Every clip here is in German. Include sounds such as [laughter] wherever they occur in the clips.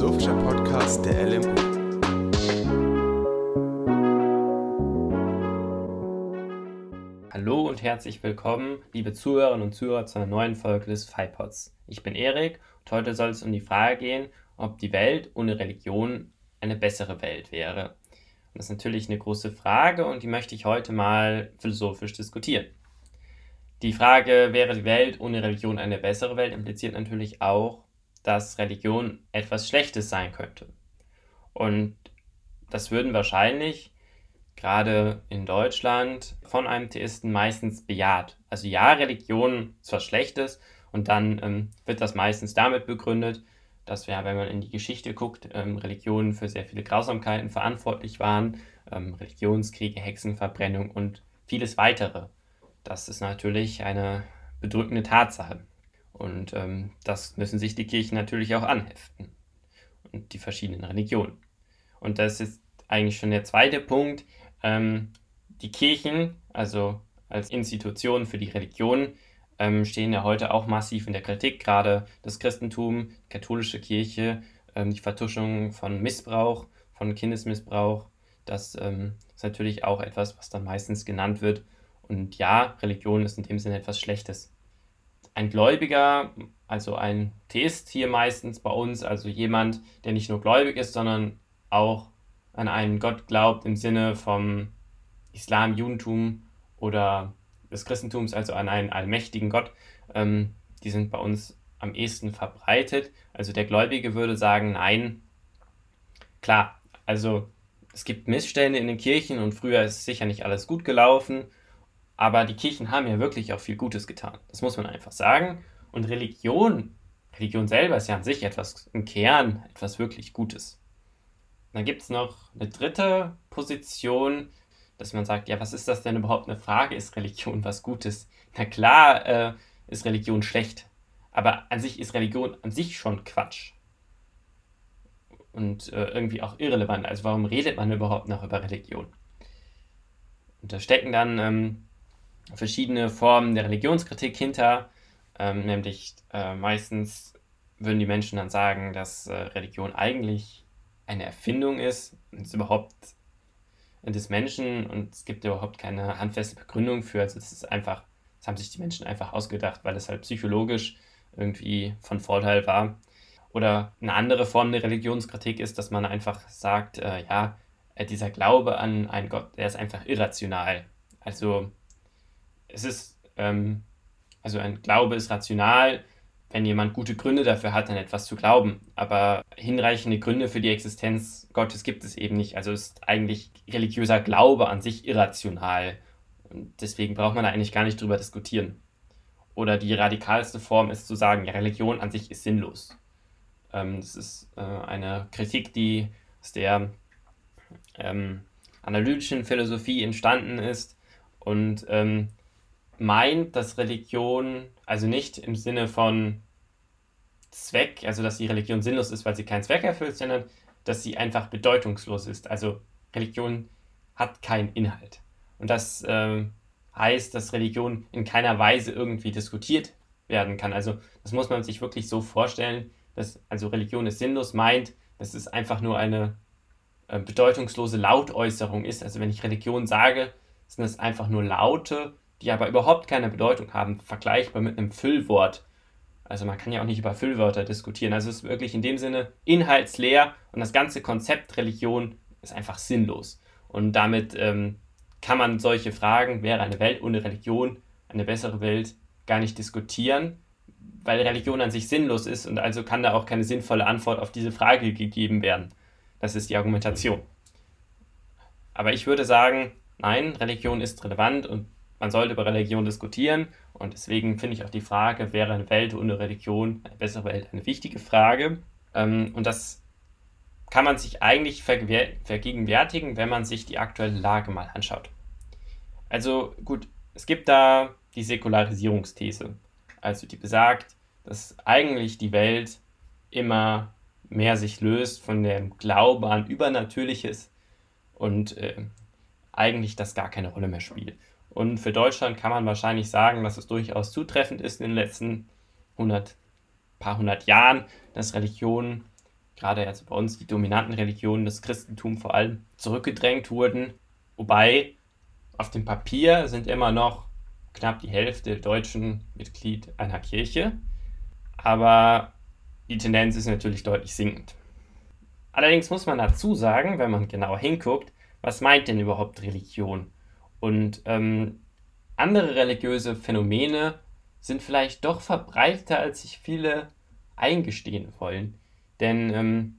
philosophischer Podcast der LMU. Hallo und herzlich willkommen, liebe Zuhörerinnen und Zuhörer, zu einer neuen Folge des FIPODs. Ich bin Erik und heute soll es um die Frage gehen, ob die Welt ohne Religion eine bessere Welt wäre. Und das ist natürlich eine große Frage und die möchte ich heute mal philosophisch diskutieren. Die Frage, wäre die Welt ohne Religion eine bessere Welt, impliziert natürlich auch, dass Religion etwas Schlechtes sein könnte. Und das würden wahrscheinlich gerade in Deutschland von einem Theisten meistens bejaht. Also ja, Religion ist was Schlechtes und dann ähm, wird das meistens damit begründet, dass wir, wenn man in die Geschichte guckt, ähm, Religionen für sehr viele Grausamkeiten verantwortlich waren, ähm, Religionskriege, Hexenverbrennung und vieles weitere. Das ist natürlich eine bedrückende Tatsache. Und ähm, das müssen sich die Kirchen natürlich auch anheften. Und die verschiedenen Religionen. Und das ist eigentlich schon der zweite Punkt. Ähm, die Kirchen, also als Institution für die Religion, ähm, stehen ja heute auch massiv in der Kritik. Gerade das Christentum, die katholische Kirche, ähm, die Vertuschung von Missbrauch, von Kindesmissbrauch. Das ähm, ist natürlich auch etwas, was dann meistens genannt wird und ja, Religion ist in dem Sinne etwas Schlechtes. Ein Gläubiger, also ein Theist hier meistens bei uns, also jemand, der nicht nur gläubig ist, sondern auch an einen Gott glaubt im Sinne vom Islam, Judentum oder des Christentums, also an einen allmächtigen Gott, ähm, die sind bei uns am ehesten verbreitet. Also der Gläubige würde sagen, nein, klar, also es gibt Missstände in den Kirchen und früher ist sicher nicht alles gut gelaufen aber die Kirchen haben ja wirklich auch viel Gutes getan. Das muss man einfach sagen. Und Religion, Religion selber ist ja an sich etwas im Kern, etwas wirklich Gutes. Dann gibt es noch eine dritte Position, dass man sagt, ja, was ist das denn überhaupt eine Frage? Ist Religion was Gutes? Na klar äh, ist Religion schlecht, aber an sich ist Religion an sich schon Quatsch. Und äh, irgendwie auch irrelevant. Also warum redet man überhaupt noch über Religion? Und da stecken dann ähm, verschiedene Formen der Religionskritik hinter, ähm, nämlich äh, meistens würden die Menschen dann sagen, dass äh, Religion eigentlich eine Erfindung ist und es überhaupt des Menschen und es gibt überhaupt keine handfeste Begründung für. Also es ist einfach, das haben sich die Menschen einfach ausgedacht, weil es halt psychologisch irgendwie von Vorteil war. Oder eine andere Form der Religionskritik ist, dass man einfach sagt, äh, ja, äh, dieser Glaube an einen Gott, der ist einfach irrational. Also es ist, ähm, also ein Glaube ist rational, wenn jemand gute Gründe dafür hat, an etwas zu glauben. Aber hinreichende Gründe für die Existenz Gottes gibt es eben nicht. Also ist eigentlich religiöser Glaube an sich irrational. Und deswegen braucht man da eigentlich gar nicht drüber diskutieren. Oder die radikalste Form ist zu sagen, ja, Religion an sich ist sinnlos. Ähm, das ist äh, eine Kritik, die aus der ähm, analytischen Philosophie entstanden ist und ähm, meint, dass Religion, also nicht im Sinne von Zweck, also dass die Religion sinnlos ist, weil sie keinen Zweck erfüllt, sondern dass sie einfach bedeutungslos ist. Also Religion hat keinen Inhalt. Und das äh, heißt, dass Religion in keiner Weise irgendwie diskutiert werden kann. Also das muss man sich wirklich so vorstellen, dass also Religion ist sinnlos meint, dass es einfach nur eine äh, bedeutungslose Lautäußerung ist. Also wenn ich Religion sage, sind das einfach nur Laute, die aber überhaupt keine Bedeutung haben, vergleichbar mit einem Füllwort. Also man kann ja auch nicht über Füllwörter diskutieren. Also es ist wirklich in dem Sinne inhaltsleer und das ganze Konzept Religion ist einfach sinnlos. Und damit ähm, kann man solche Fragen, wäre eine Welt ohne Religion eine bessere Welt, gar nicht diskutieren, weil Religion an sich sinnlos ist und also kann da auch keine sinnvolle Antwort auf diese Frage gegeben werden. Das ist die Argumentation. Aber ich würde sagen, nein, Religion ist relevant und man sollte über Religion diskutieren und deswegen finde ich auch die Frage, wäre eine Welt ohne Religion eine bessere Welt, eine wichtige Frage. Ähm, und das kann man sich eigentlich vergegenwärtigen, wenn man sich die aktuelle Lage mal anschaut. Also gut, es gibt da die Säkularisierungsthese, also die besagt, dass eigentlich die Welt immer mehr sich löst von dem Glaube an Übernatürliches und äh, eigentlich das gar keine Rolle mehr spielt. Und für Deutschland kann man wahrscheinlich sagen, dass es durchaus zutreffend ist in den letzten 100, paar hundert Jahren, dass Religion gerade also bei uns die dominanten Religionen, das Christentum vor allem, zurückgedrängt wurden. Wobei auf dem Papier sind immer noch knapp die Hälfte der Deutschen Mitglied einer Kirche. Aber die Tendenz ist natürlich deutlich sinkend. Allerdings muss man dazu sagen, wenn man genau hinguckt, was meint denn überhaupt Religion? Und ähm, andere religiöse Phänomene sind vielleicht doch verbreiteter, als sich viele eingestehen wollen. Denn ähm,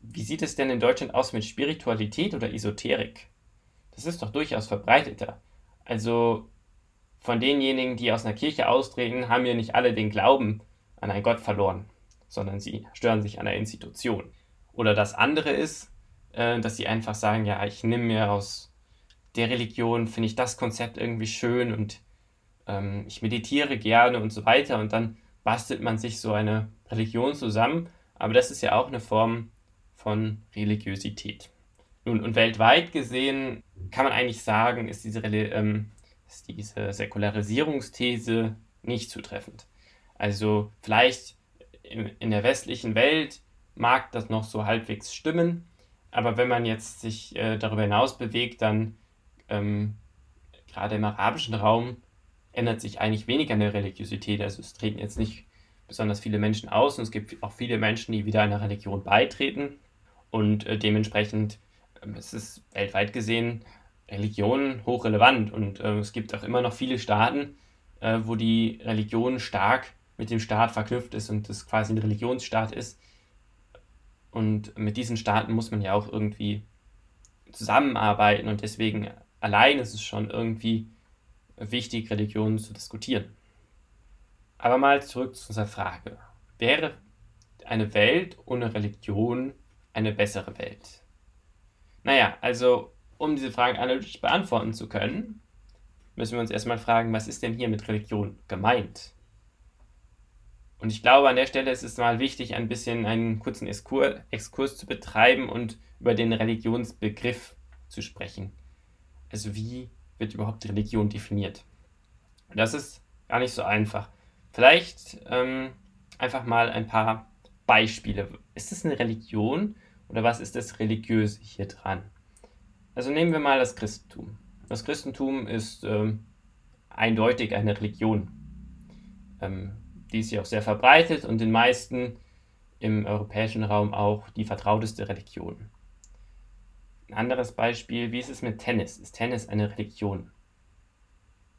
wie sieht es denn in Deutschland aus mit Spiritualität oder Esoterik? Das ist doch durchaus verbreiteter. Also von denjenigen, die aus einer Kirche austreten, haben ja nicht alle den Glauben an einen Gott verloren, sondern sie stören sich an der Institution. Oder das andere ist, äh, dass sie einfach sagen, ja, ich nehme mir aus der Religion, finde ich das Konzept irgendwie schön und ähm, ich meditiere gerne und so weiter und dann bastelt man sich so eine Religion zusammen, aber das ist ja auch eine Form von Religiosität. Nun, und weltweit gesehen kann man eigentlich sagen, ist diese, ähm, ist diese Säkularisierungsthese nicht zutreffend. Also vielleicht in der westlichen Welt mag das noch so halbwegs stimmen, aber wenn man jetzt sich äh, darüber hinaus bewegt, dann ähm, gerade im arabischen Raum ändert sich eigentlich weniger an der Religiosität. Also es treten jetzt nicht besonders viele Menschen aus und es gibt auch viele Menschen, die wieder einer Religion beitreten. Und äh, dementsprechend äh, ist es weltweit gesehen Religion hochrelevant. Und äh, es gibt auch immer noch viele Staaten, äh, wo die Religion stark mit dem Staat verknüpft ist und das quasi ein Religionsstaat ist. Und mit diesen Staaten muss man ja auch irgendwie zusammenarbeiten und deswegen allein ist es schon irgendwie wichtig, Religionen zu diskutieren. Aber mal zurück zu unserer Frage. Wäre eine Welt ohne Religion eine bessere Welt? Naja, also um diese Frage analytisch beantworten zu können, müssen wir uns erstmal fragen, was ist denn hier mit Religion gemeint? Und ich glaube, an der Stelle ist es mal wichtig, ein bisschen einen kurzen Exkurs zu betreiben und über den Religionsbegriff zu sprechen. Also wie wird überhaupt Religion definiert? Das ist gar nicht so einfach. Vielleicht ähm, einfach mal ein paar Beispiele. Ist es eine Religion oder was ist das Religiöse hier dran? Also nehmen wir mal das Christentum. Das Christentum ist ähm, eindeutig eine Religion. Ähm, die ist ja auch sehr verbreitet und den meisten im europäischen Raum auch die vertrauteste Religion. Ein anderes Beispiel, wie ist es mit Tennis? Ist Tennis eine Religion?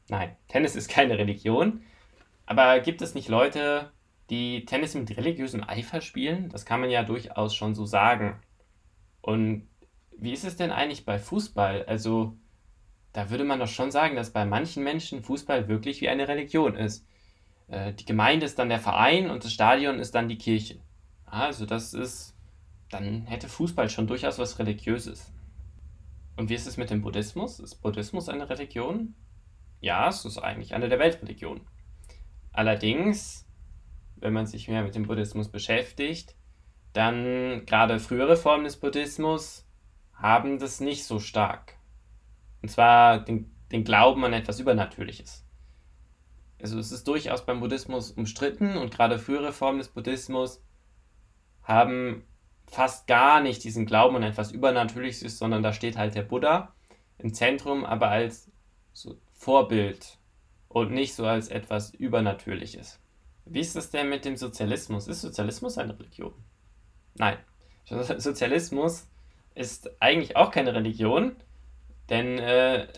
Nein, Tennis ist keine Religion. Aber gibt es nicht Leute, die Tennis mit religiösem Eifer spielen? Das kann man ja durchaus schon so sagen. Und wie ist es denn eigentlich bei Fußball? Also, da würde man doch schon sagen, dass bei manchen Menschen Fußball wirklich wie eine Religion ist. Äh, die Gemeinde ist dann der Verein und das Stadion ist dann die Kirche. Also, das ist. Dann hätte Fußball schon durchaus was Religiöses. Und wie ist es mit dem Buddhismus? Ist Buddhismus eine Religion? Ja, es ist eigentlich eine der Weltreligionen. Allerdings, wenn man sich mehr mit dem Buddhismus beschäftigt, dann gerade frühere Formen des Buddhismus haben das nicht so stark. Und zwar den, den Glauben an etwas Übernatürliches. Also es ist durchaus beim Buddhismus umstritten und gerade frühere Formen des Buddhismus haben fast gar nicht diesen Glauben an etwas Übernatürliches, sondern da steht halt der Buddha im Zentrum, aber als so Vorbild und nicht so als etwas Übernatürliches. Wie ist es denn mit dem Sozialismus? Ist Sozialismus eine Religion? Nein. [laughs] Sozialismus ist eigentlich auch keine Religion, denn äh,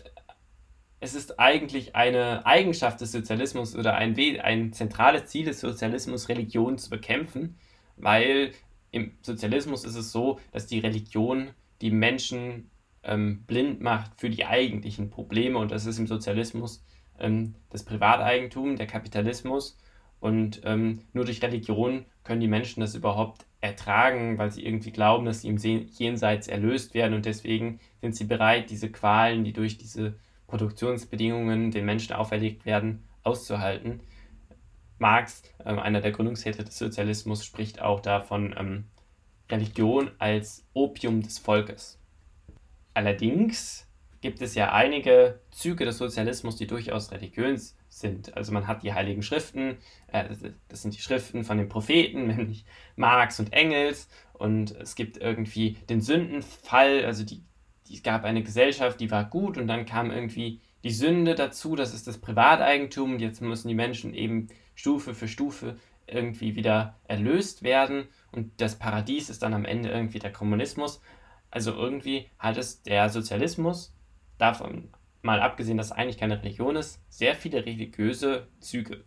es ist eigentlich eine Eigenschaft des Sozialismus oder ein, ein zentrales Ziel des Sozialismus, Religion zu bekämpfen, weil im Sozialismus ist es so, dass die Religion die Menschen ähm, blind macht für die eigentlichen Probleme. Und das ist im Sozialismus ähm, das Privateigentum, der Kapitalismus. Und ähm, nur durch Religion können die Menschen das überhaupt ertragen, weil sie irgendwie glauben, dass sie im Jenseits erlöst werden. Und deswegen sind sie bereit, diese Qualen, die durch diese Produktionsbedingungen den Menschen auferlegt werden, auszuhalten. Marx, äh, einer der Gründungsväter des Sozialismus, spricht auch davon ähm, Religion als Opium des Volkes. Allerdings gibt es ja einige Züge des Sozialismus, die durchaus religiös sind. Also man hat die heiligen Schriften, äh, das sind die Schriften von den Propheten, [laughs] nämlich Marx und Engels. Und es gibt irgendwie den Sündenfall, also die, die, es gab eine Gesellschaft, die war gut und dann kam irgendwie die Sünde dazu, das ist das Privateigentum und jetzt müssen die Menschen eben Stufe für Stufe irgendwie wieder erlöst werden und das Paradies ist dann am Ende irgendwie der Kommunismus. Also irgendwie hat es der Sozialismus, davon mal abgesehen, dass es eigentlich keine Religion ist, sehr viele religiöse Züge.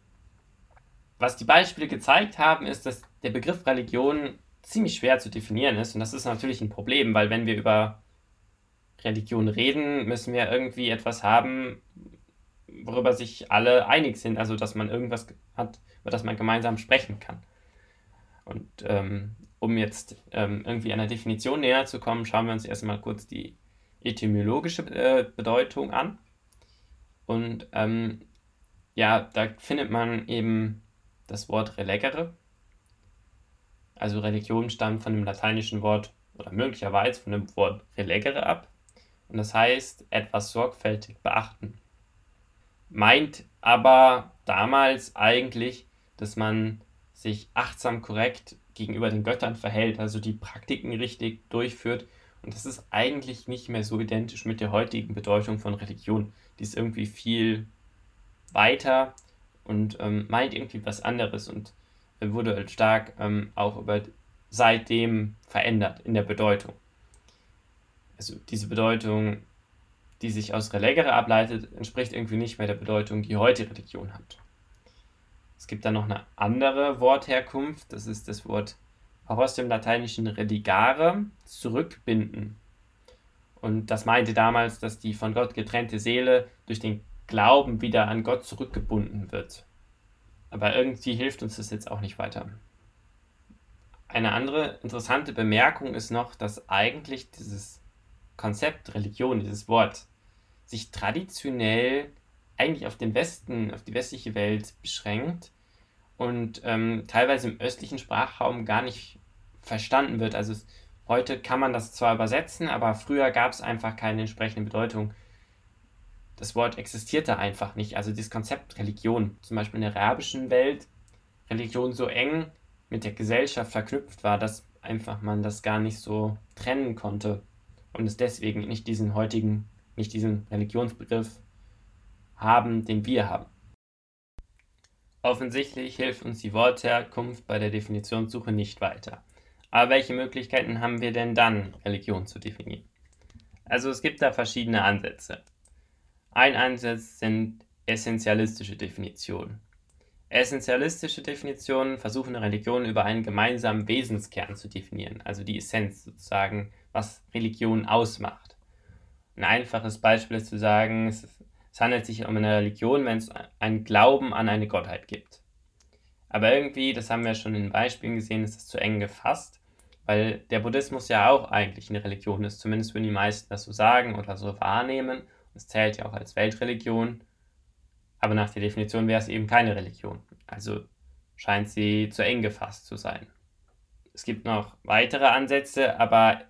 Was die Beispiele gezeigt haben, ist, dass der Begriff Religion ziemlich schwer zu definieren ist und das ist natürlich ein Problem, weil wenn wir über Religion reden, müssen wir irgendwie etwas haben, worüber sich alle einig sind, also dass man irgendwas hat, über das man gemeinsam sprechen kann. Und ähm, um jetzt ähm, irgendwie einer Definition näher zu kommen, schauen wir uns erstmal kurz die etymologische äh, Bedeutung an. Und ähm, ja, da findet man eben das Wort relegere. Also Religion stammt von dem lateinischen Wort oder möglicherweise von dem Wort relegere ab. Und das heißt etwas sorgfältig beachten. Meint aber damals eigentlich, dass man sich achtsam korrekt gegenüber den Göttern verhält, also die Praktiken richtig durchführt und das ist eigentlich nicht mehr so identisch mit der heutigen Bedeutung von Religion. Die ist irgendwie viel weiter und ähm, meint irgendwie was anderes und wurde halt stark ähm, auch über seitdem verändert in der Bedeutung. Also diese Bedeutung, die sich aus Relegere ableitet, entspricht irgendwie nicht mehr der Bedeutung, die heute Religion hat. Es gibt dann noch eine andere Wortherkunft, das ist das Wort auch aus dem lateinischen religare, zurückbinden. Und das meinte damals, dass die von Gott getrennte Seele durch den Glauben wieder an Gott zurückgebunden wird. Aber irgendwie hilft uns das jetzt auch nicht weiter. Eine andere interessante Bemerkung ist noch, dass eigentlich dieses Konzept Religion, dieses Wort, sich traditionell eigentlich auf den Westen, auf die westliche Welt beschränkt und ähm, teilweise im östlichen Sprachraum gar nicht verstanden wird. Also es, heute kann man das zwar übersetzen, aber früher gab es einfach keine entsprechende Bedeutung. Das Wort existierte einfach nicht. Also dieses Konzept Religion, zum Beispiel in der arabischen Welt, Religion so eng mit der Gesellschaft verknüpft war, dass einfach man das gar nicht so trennen konnte und es deswegen nicht diesen heutigen, nicht diesen Religionsbegriff haben, den wir haben. Offensichtlich hilft uns die Wortherkunft bei der Definitionssuche nicht weiter. Aber welche Möglichkeiten haben wir denn dann, Religion zu definieren? Also es gibt da verschiedene Ansätze. Ein Ansatz sind essentialistische Definitionen. Essentialistische Definitionen versuchen eine Religion über einen gemeinsamen Wesenskern zu definieren, also die Essenz sozusagen, was Religion ausmacht. Ein einfaches Beispiel ist zu sagen, es, es handelt sich um eine Religion, wenn es einen Glauben an eine Gottheit gibt. Aber irgendwie, das haben wir schon in Beispielen gesehen, ist es zu eng gefasst weil der Buddhismus ja auch eigentlich eine Religion ist, zumindest würden die meisten das so sagen oder so wahrnehmen. Es zählt ja auch als Weltreligion, aber nach der Definition wäre es eben keine Religion. Also scheint sie zu eng gefasst zu sein. Es gibt noch weitere Ansätze, aber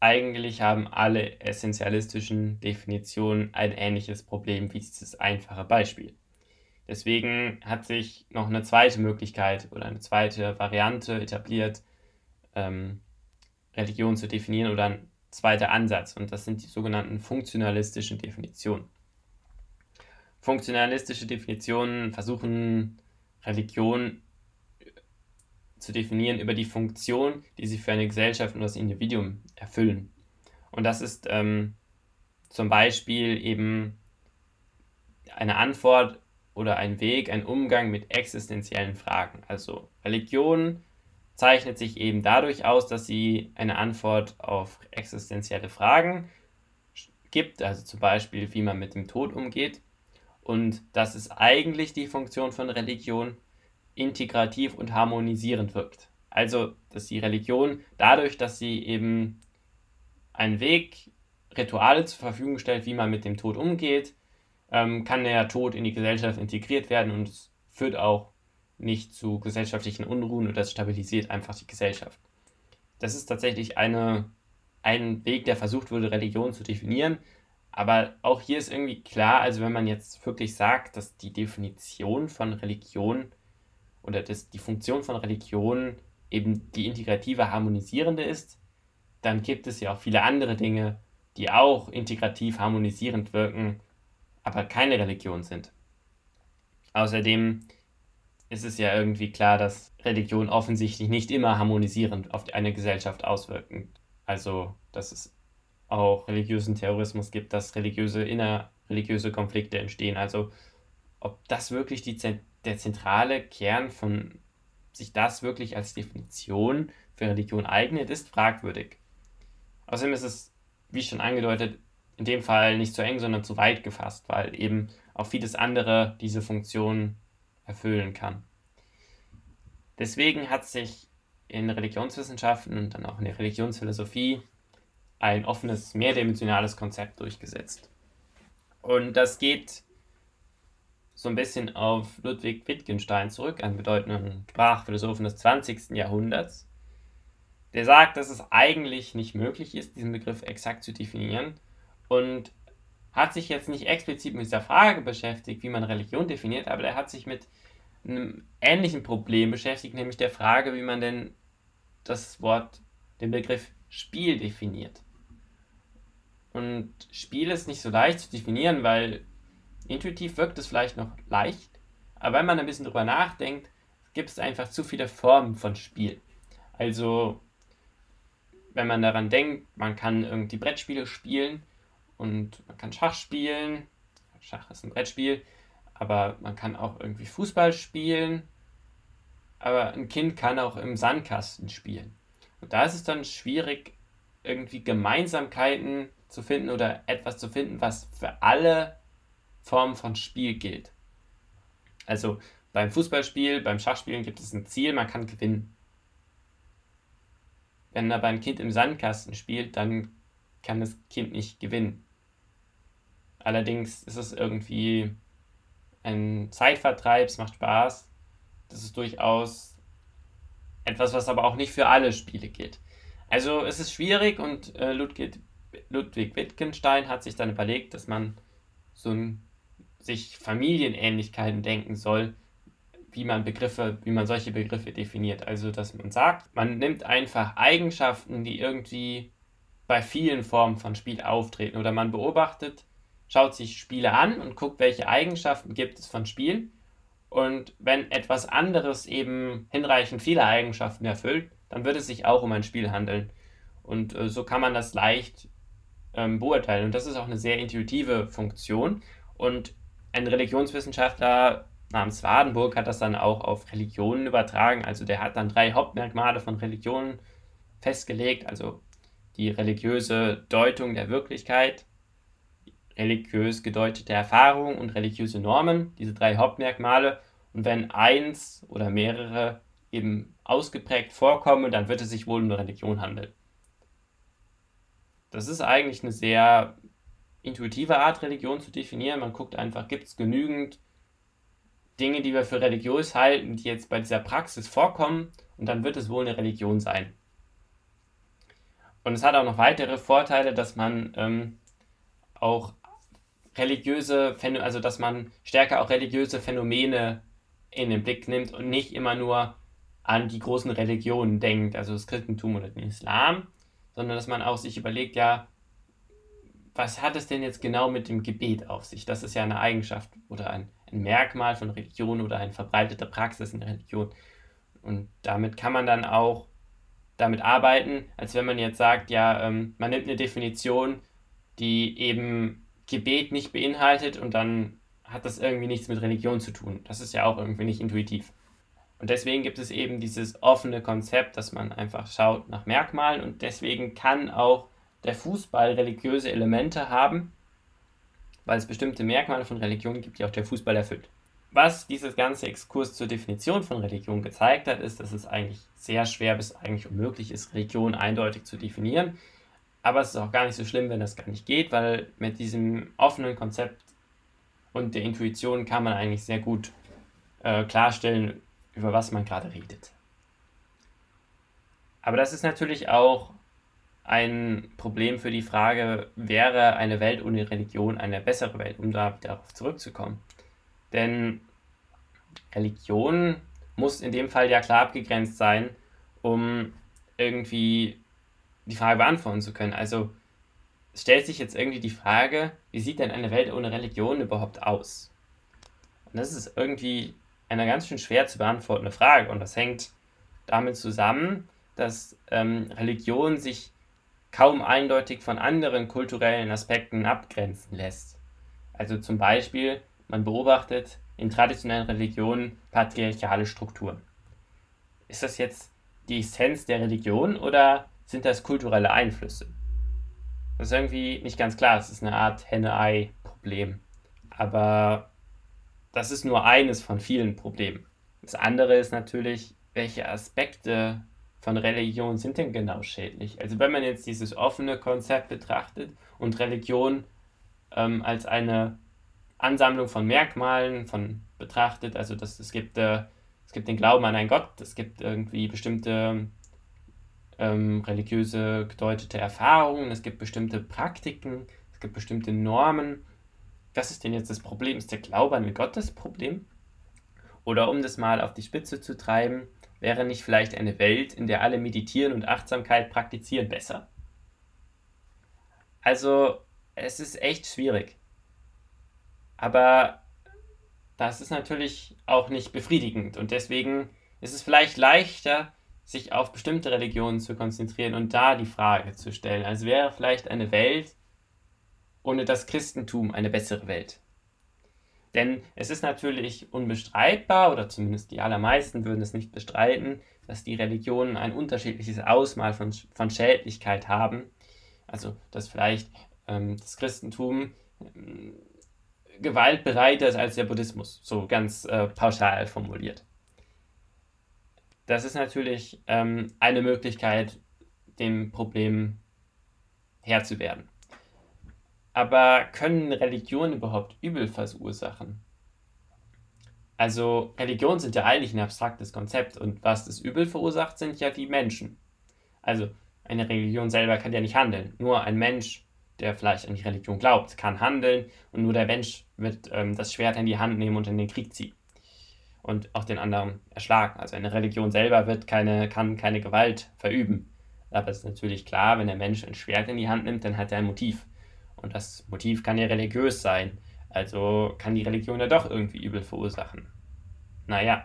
eigentlich haben alle essentialistischen Definitionen ein ähnliches Problem wie dieses einfache Beispiel. Deswegen hat sich noch eine zweite Möglichkeit oder eine zweite Variante etabliert, ähm, Religion zu definieren oder ein zweiter Ansatz und das sind die sogenannten funktionalistischen Definitionen. Funktionalistische Definitionen versuchen Religion zu definieren über die Funktion, die sie für eine Gesellschaft und das Individuum erfüllen. Und das ist ähm, zum Beispiel eben eine Antwort oder ein Weg, ein Umgang mit existenziellen Fragen. Also Religion zeichnet sich eben dadurch aus, dass sie eine Antwort auf existenzielle Fragen gibt, also zum Beispiel, wie man mit dem Tod umgeht. Und das ist eigentlich die Funktion von Religion, integrativ und harmonisierend wirkt. Also, dass die Religion dadurch, dass sie eben einen Weg, Rituale zur Verfügung stellt, wie man mit dem Tod umgeht, ähm, kann der Tod in die Gesellschaft integriert werden und es führt auch nicht zu gesellschaftlichen Unruhen und das stabilisiert einfach die Gesellschaft. Das ist tatsächlich eine, ein Weg, der versucht wurde, Religion zu definieren, Aber auch hier ist irgendwie klar, also wenn man jetzt wirklich sagt, dass die Definition von Religion oder dass die Funktion von Religion eben die integrative, harmonisierende ist, dann gibt es ja auch viele andere Dinge, die auch integrativ harmonisierend wirken, aber keine Religion sind. Außerdem ist es ja irgendwie klar, dass Religion offensichtlich nicht immer harmonisierend auf eine Gesellschaft auswirken. Also, dass es auch religiösen Terrorismus gibt, dass religiöse, innerreligiöse Konflikte entstehen. Also, ob das wirklich die, der zentrale Kern von sich das wirklich als Definition für Religion eignet, ist fragwürdig. Außerdem ist es, wie schon angedeutet, in dem Fall nicht zu eng, sondern zu weit gefasst, weil eben auch vieles andere diese Funktion erfüllen kann. Deswegen hat sich in Religionswissenschaften und dann auch in der Religionsphilosophie ein offenes, mehrdimensionales Konzept durchgesetzt. Und das geht so ein bisschen auf Ludwig Wittgenstein zurück, einen bedeutenden Sprachphilosophen des 20. Jahrhunderts, der sagt, dass es eigentlich nicht möglich ist, diesen Begriff exakt zu definieren und hat sich jetzt nicht explizit mit dieser Frage beschäftigt, wie man Religion definiert, aber er hat sich mit einem ähnlichen Problem beschäftigt, nämlich der Frage, wie man denn das Wort, den Begriff Spiel definiert. Und Spiel ist nicht so leicht zu definieren, weil intuitiv wirkt es vielleicht noch leicht, aber wenn man ein bisschen drüber nachdenkt, gibt es einfach zu viele Formen von Spiel. Also, wenn man daran denkt, man kann irgendwie Brettspiele spielen und man kann Schach spielen. Schach ist ein Brettspiel, aber man kann auch irgendwie Fußball spielen. Aber ein Kind kann auch im Sandkasten spielen. Und da ist es dann schwierig, irgendwie Gemeinsamkeiten zu finden oder etwas zu finden, was für alle Formen von Spiel gilt. Also beim Fußballspiel, beim Schachspielen gibt es ein Ziel, man kann gewinnen. Wenn aber ein Kind im Sandkasten spielt, dann kann das Kind nicht gewinnen. Allerdings ist es irgendwie ein Zeitvertreib, es macht Spaß. Das ist durchaus etwas, was aber auch nicht für alle Spiele gilt. Also es ist schwierig und äh, Ludwig, Ludwig Wittgenstein hat sich dann überlegt, dass man so ein, sich Familienähnlichkeiten denken soll, wie man Begriffe, wie man solche Begriffe definiert. Also dass man sagt, man nimmt einfach Eigenschaften, die irgendwie bei vielen Formen von Spiel auftreten oder man beobachtet schaut sich Spiele an und guckt, welche Eigenschaften gibt es von Spielen. Und wenn etwas anderes eben hinreichend viele Eigenschaften erfüllt, dann wird es sich auch um ein Spiel handeln. Und äh, so kann man das leicht ähm, beurteilen. Und das ist auch eine sehr intuitive Funktion. Und ein Religionswissenschaftler namens Wadenburg hat das dann auch auf Religionen übertragen. Also der hat dann drei Hauptmerkmale von Religionen festgelegt. Also die religiöse Deutung der Wirklichkeit, religiös gedeutete Erfahrungen und religiöse Normen, diese drei Hauptmerkmale. Und wenn eins oder mehrere eben ausgeprägt vorkommen, dann wird es sich wohl um eine Religion handeln. Das ist eigentlich eine sehr intuitive Art, Religion zu definieren. Man guckt einfach, gibt es genügend Dinge, die wir für religiös halten, die jetzt bei dieser Praxis vorkommen, und dann wird es wohl eine Religion sein. Und es hat auch noch weitere Vorteile, dass man ähm, auch religiöse, also dass man stärker auch religiöse Phänomene in den Blick nimmt und nicht immer nur an die großen Religionen denkt, also das Christentum oder den Islam, sondern dass man auch sich überlegt, ja, was hat es denn jetzt genau mit dem Gebet auf sich? Das ist ja eine Eigenschaft oder ein, ein Merkmal von Religion oder eine verbreitete Praxis in der Religion. Und damit kann man dann auch damit arbeiten, als wenn man jetzt sagt, ja, ähm, man nimmt eine Definition, die eben Gebet nicht beinhaltet und dann hat das irgendwie nichts mit Religion zu tun. Das ist ja auch irgendwie nicht intuitiv. Und deswegen gibt es eben dieses offene Konzept, dass man einfach schaut nach Merkmalen und deswegen kann auch der Fußball religiöse Elemente haben, weil es bestimmte Merkmale von Religion gibt, die auch der Fußball erfüllt. Was dieses ganze Exkurs zur Definition von Religion gezeigt hat, ist, dass es eigentlich sehr schwer bis eigentlich unmöglich ist, Religion eindeutig zu definieren. Aber es ist auch gar nicht so schlimm, wenn das gar nicht geht, weil mit diesem offenen Konzept und der Intuition kann man eigentlich sehr gut äh, klarstellen, über was man gerade redet. Aber das ist natürlich auch ein Problem für die Frage, wäre eine Welt ohne Religion eine bessere Welt, um da darauf zurückzukommen. Denn Religion muss in dem Fall ja klar abgegrenzt sein, um irgendwie die Frage beantworten zu können. Also stellt sich jetzt irgendwie die Frage, wie sieht denn eine Welt ohne Religion überhaupt aus? Und das ist irgendwie eine ganz schön schwer zu beantwortende Frage und das hängt damit zusammen, dass ähm, Religion sich kaum eindeutig von anderen kulturellen Aspekten abgrenzen lässt. Also zum Beispiel, man beobachtet in traditionellen Religionen patriarchale Strukturen. Ist das jetzt die Essenz der Religion oder sind das kulturelle Einflüsse? Das ist irgendwie nicht ganz klar. Es ist eine Art Henne-Ei-Problem. Aber das ist nur eines von vielen Problemen. Das andere ist natürlich, welche Aspekte von Religion sind denn genau schädlich? Also wenn man jetzt dieses offene Konzept betrachtet und Religion ähm, als eine Ansammlung von Merkmalen von betrachtet, also dass es gibt, äh, es gibt den Glauben an einen Gott, es gibt irgendwie bestimmte ähm, religiöse gedeutete Erfahrungen, es gibt bestimmte Praktiken, es gibt bestimmte Normen. Was ist denn jetzt das Problem? Ist der Glaube an Gott das Problem? Oder um das mal auf die Spitze zu treiben, wäre nicht vielleicht eine Welt, in der alle meditieren und Achtsamkeit praktizieren, besser? Also, es ist echt schwierig. Aber das ist natürlich auch nicht befriedigend und deswegen ist es vielleicht leichter, sich auf bestimmte Religionen zu konzentrieren und da die Frage zu stellen. Also wäre vielleicht eine Welt ohne das Christentum eine bessere Welt. Denn es ist natürlich unbestreitbar, oder zumindest die allermeisten würden es nicht bestreiten, dass die Religionen ein unterschiedliches Ausmaß von, von Schädlichkeit haben. Also, dass vielleicht ähm, das Christentum ähm, gewaltbereiter ist als der Buddhismus, so ganz äh, pauschal formuliert. Das ist natürlich ähm, eine Möglichkeit, dem Problem Herr zu werden. Aber können Religionen überhaupt Übel verursachen? Also Religionen sind ja eigentlich ein abstraktes Konzept und was das Übel verursacht, sind ja die Menschen. Also eine Religion selber kann ja nicht handeln. Nur ein Mensch, der vielleicht an die Religion glaubt, kann handeln und nur der Mensch wird ähm, das Schwert in die Hand nehmen und in den Krieg ziehen und auch den anderen erschlagen. Also eine Religion selber wird keine, kann keine Gewalt verüben. Aber es ist natürlich klar, wenn der Mensch ein Schwert in die Hand nimmt, dann hat er ein Motiv. Und das Motiv kann ja religiös sein. Also kann die Religion ja doch irgendwie übel verursachen. Naja,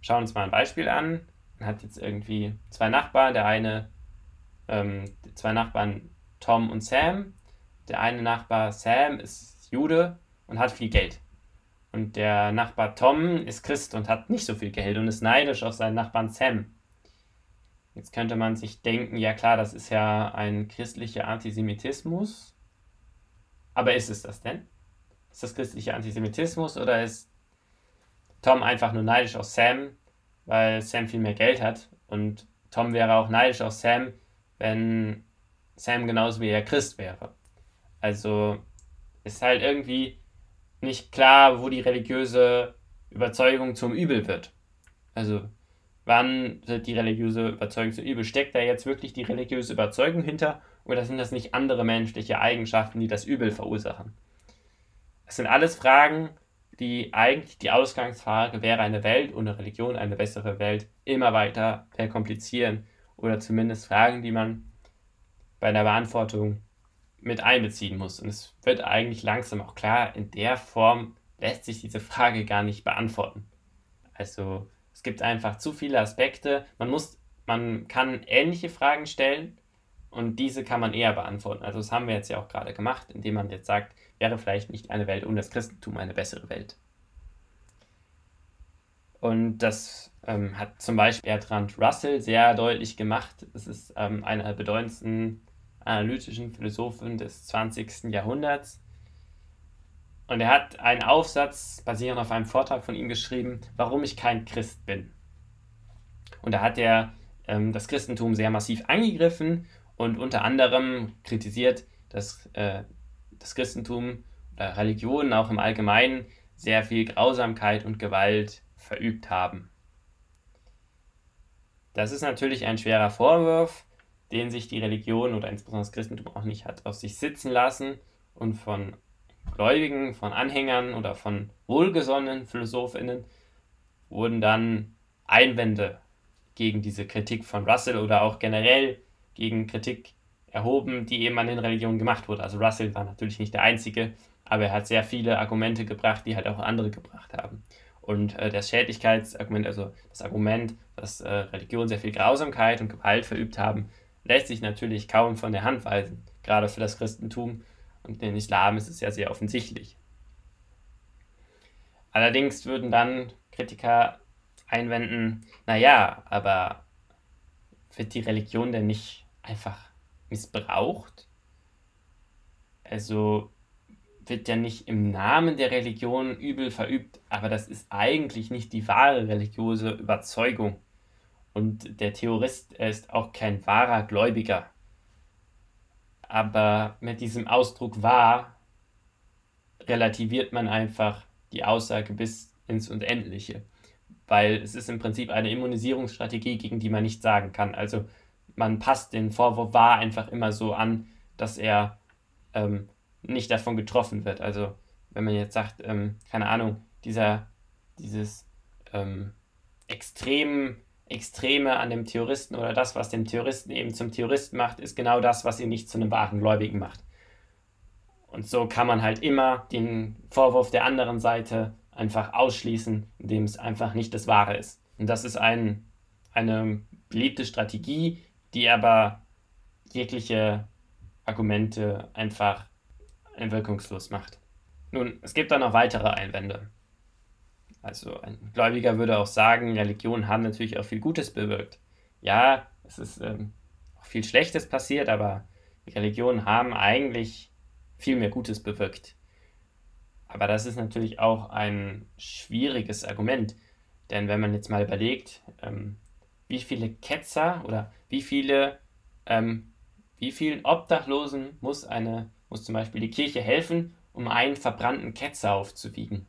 schauen wir uns mal ein Beispiel an. Man hat jetzt irgendwie zwei Nachbarn. Der eine, ähm, zwei Nachbarn Tom und Sam. Der eine Nachbar Sam ist Jude und hat viel Geld. Und der Nachbar Tom ist Christ und hat nicht so viel Geld und ist neidisch auf seinen Nachbarn Sam. Jetzt könnte man sich denken, ja klar, das ist ja ein christlicher Antisemitismus. Aber ist es das denn? Ist das christlicher Antisemitismus oder ist Tom einfach nur neidisch auf Sam, weil Sam viel mehr Geld hat? Und Tom wäre auch neidisch auf Sam, wenn Sam genauso wie er Christ wäre. Also ist halt irgendwie nicht klar, wo die religiöse Überzeugung zum Übel wird. Also, wann wird die religiöse Überzeugung zum Übel? Steckt da jetzt wirklich die religiöse Überzeugung hinter oder sind das nicht andere menschliche Eigenschaften, die das Übel verursachen? Das sind alles Fragen, die eigentlich die Ausgangsfrage, wäre eine Welt ohne Religion eine bessere Welt, immer weiter verkomplizieren oder zumindest Fragen, die man bei der Beantwortung mit einbeziehen muss. Und es wird eigentlich langsam auch klar, in der Form lässt sich diese Frage gar nicht beantworten. Also es gibt einfach zu viele Aspekte. Man muss, man kann ähnliche Fragen stellen und diese kann man eher beantworten. Also das haben wir jetzt ja auch gerade gemacht, indem man jetzt sagt, wäre vielleicht nicht eine Welt ohne das Christentum eine bessere Welt. Und das ähm, hat zum Beispiel Bertrand Russell sehr deutlich gemacht. Das ist ähm, einer der bedeutendsten analytischen Philosophen des 20. Jahrhunderts. Und er hat einen Aufsatz basierend auf einem Vortrag von ihm geschrieben, warum ich kein Christ bin. Und da hat er ähm, das Christentum sehr massiv angegriffen und unter anderem kritisiert, dass äh, das Christentum oder Religionen auch im Allgemeinen sehr viel Grausamkeit und Gewalt verübt haben. Das ist natürlich ein schwerer Vorwurf, den sich die Religion oder insbesondere das Christentum auch nicht hat auf sich sitzen lassen und von Gläubigen, von Anhängern oder von wohlgesonnenen PhilosophInnen wurden dann Einwände gegen diese Kritik von Russell oder auch generell gegen Kritik erhoben, die eben an den Religionen gemacht wurde. Also Russell war natürlich nicht der Einzige, aber er hat sehr viele Argumente gebracht, die halt auch andere gebracht haben. Und äh, das Schädlichkeitsargument, also das Argument, dass äh, Religionen sehr viel Grausamkeit und Gewalt verübt haben, lässt sich natürlich kaum von der Hand weisen, gerade für das Christentum. Und den Islam ist es ja sehr offensichtlich. Allerdings würden dann Kritiker einwenden, naja, aber wird die Religion denn nicht einfach missbraucht? Also wird ja nicht im Namen der Religion übel verübt, aber das ist eigentlich nicht die wahre religiöse Überzeugung. Und der Theorist er ist auch kein wahrer Gläubiger. Aber mit diesem Ausdruck wahr relativiert man einfach die Aussage bis ins Unendliche. Weil es ist im Prinzip eine Immunisierungsstrategie, gegen die man nicht sagen kann. Also man passt den Vorwurf wahr einfach immer so an, dass er ähm, nicht davon getroffen wird. Also wenn man jetzt sagt, ähm, keine Ahnung, dieser, dieses ähm, extrem, Extreme an dem Theoristen oder das, was den Theoristen eben zum Theoristen macht, ist genau das, was ihn nicht zu einem wahren Gläubigen macht. Und so kann man halt immer den Vorwurf der anderen Seite einfach ausschließen, indem es einfach nicht das Wahre ist. Und das ist ein, eine beliebte Strategie, die aber jegliche Argumente einfach wirkungslos macht. Nun, es gibt da noch weitere Einwände. Also ein Gläubiger würde auch sagen, Religionen haben natürlich auch viel Gutes bewirkt. Ja, es ist ähm, auch viel Schlechtes passiert, aber Religionen haben eigentlich viel mehr Gutes bewirkt. Aber das ist natürlich auch ein schwieriges Argument, denn wenn man jetzt mal überlegt, ähm, wie viele Ketzer oder wie viele, ähm, wie vielen Obdachlosen muss eine muss zum Beispiel die Kirche helfen, um einen verbrannten Ketzer aufzuwiegen.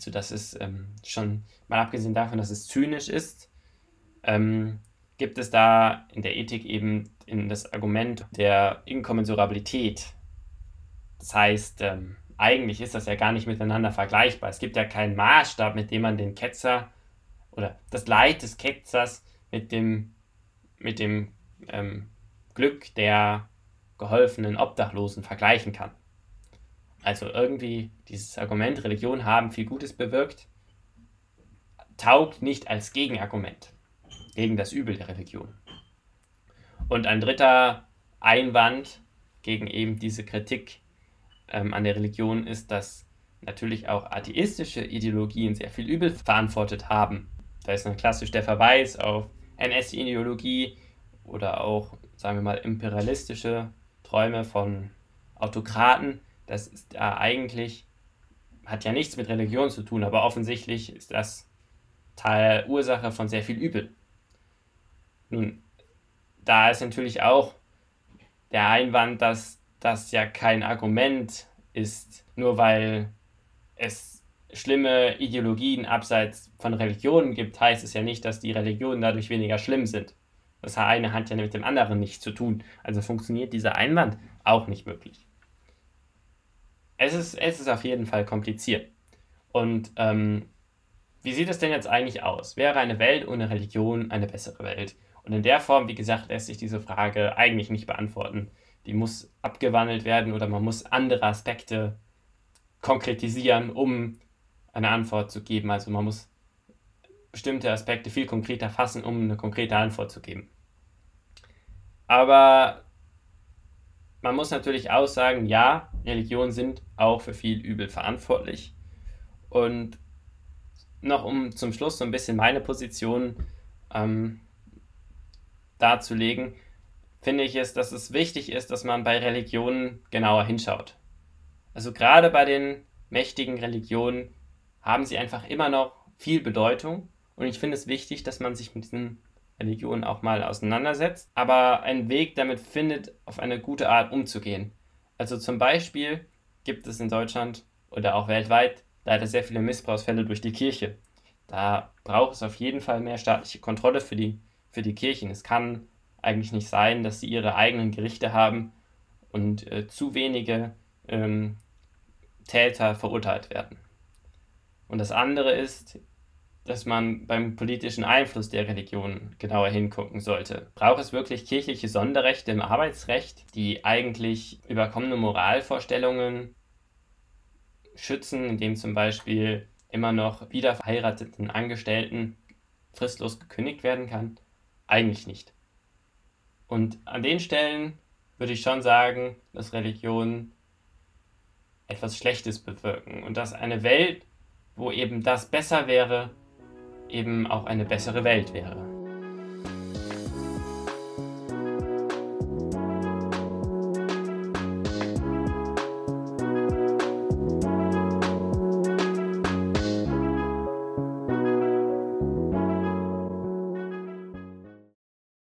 Also das ist ähm, schon, mal abgesehen davon, dass es zynisch ist, ähm, gibt es da in der Ethik eben in das Argument der Inkommensurabilität. Das heißt, ähm, eigentlich ist das ja gar nicht miteinander vergleichbar. Es gibt ja keinen Maßstab, mit dem man den Ketzer oder das Leid des Ketzers mit dem, mit dem ähm, Glück der geholfenen Obdachlosen vergleichen kann. Also irgendwie dieses Argument, Religion haben viel Gutes bewirkt, taugt nicht als Gegenargument gegen das Übel der Religion. Und ein dritter Einwand gegen eben diese Kritik ähm, an der Religion ist, dass natürlich auch atheistische Ideologien sehr viel Übel verantwortet haben. Da ist dann klassisch der Verweis auf NS-Ideologie oder auch, sagen wir mal, imperialistische Träume von Autokraten, das ist ja eigentlich, hat ja nichts mit Religion zu tun, aber offensichtlich ist das Teil Ursache von sehr viel Übel. Nun, da ist natürlich auch der Einwand, dass das ja kein Argument ist, nur weil es schlimme Ideologien abseits von Religionen gibt, heißt es ja nicht, dass die Religionen dadurch weniger schlimm sind. Das eine hat ja mit dem anderen nichts zu tun. Also funktioniert dieser Einwand auch nicht wirklich. Es ist, es ist auf jeden Fall kompliziert. Und ähm, wie sieht es denn jetzt eigentlich aus? Wäre eine Welt ohne Religion eine bessere Welt? Und in der Form, wie gesagt, lässt sich diese Frage eigentlich nicht beantworten. Die muss abgewandelt werden oder man muss andere Aspekte konkretisieren, um eine Antwort zu geben. Also man muss bestimmte Aspekte viel konkreter fassen, um eine konkrete Antwort zu geben. Aber man muss natürlich auch sagen, ja, Religionen sind auch für viel Übel verantwortlich. Und noch um zum Schluss so ein bisschen meine Position ähm, darzulegen, finde ich es, dass es wichtig ist, dass man bei Religionen genauer hinschaut. Also gerade bei den mächtigen Religionen haben sie einfach immer noch viel Bedeutung und ich finde es wichtig, dass man sich mit diesen Religionen auch mal auseinandersetzt, aber einen Weg damit findet, auf eine gute Art umzugehen. Also zum Beispiel gibt es in Deutschland oder auch weltweit leider sehr viele Missbrauchsfälle durch die Kirche. Da braucht es auf jeden Fall mehr staatliche Kontrolle für die, für die Kirchen. Es kann eigentlich nicht sein, dass sie ihre eigenen Gerichte haben und äh, zu wenige ähm, Täter verurteilt werden. Und das andere ist, dass man beim politischen Einfluss der Religion genauer hingucken sollte. Braucht es wirklich kirchliche Sonderrechte im Arbeitsrecht, die eigentlich überkommene Moralvorstellungen schützen, indem zum Beispiel immer noch wieder verheirateten Angestellten fristlos gekündigt werden kann? Eigentlich nicht. Und an den Stellen würde ich schon sagen, dass Religionen etwas Schlechtes bewirken und dass eine Welt, wo eben das besser wäre, eben auch eine bessere Welt wäre.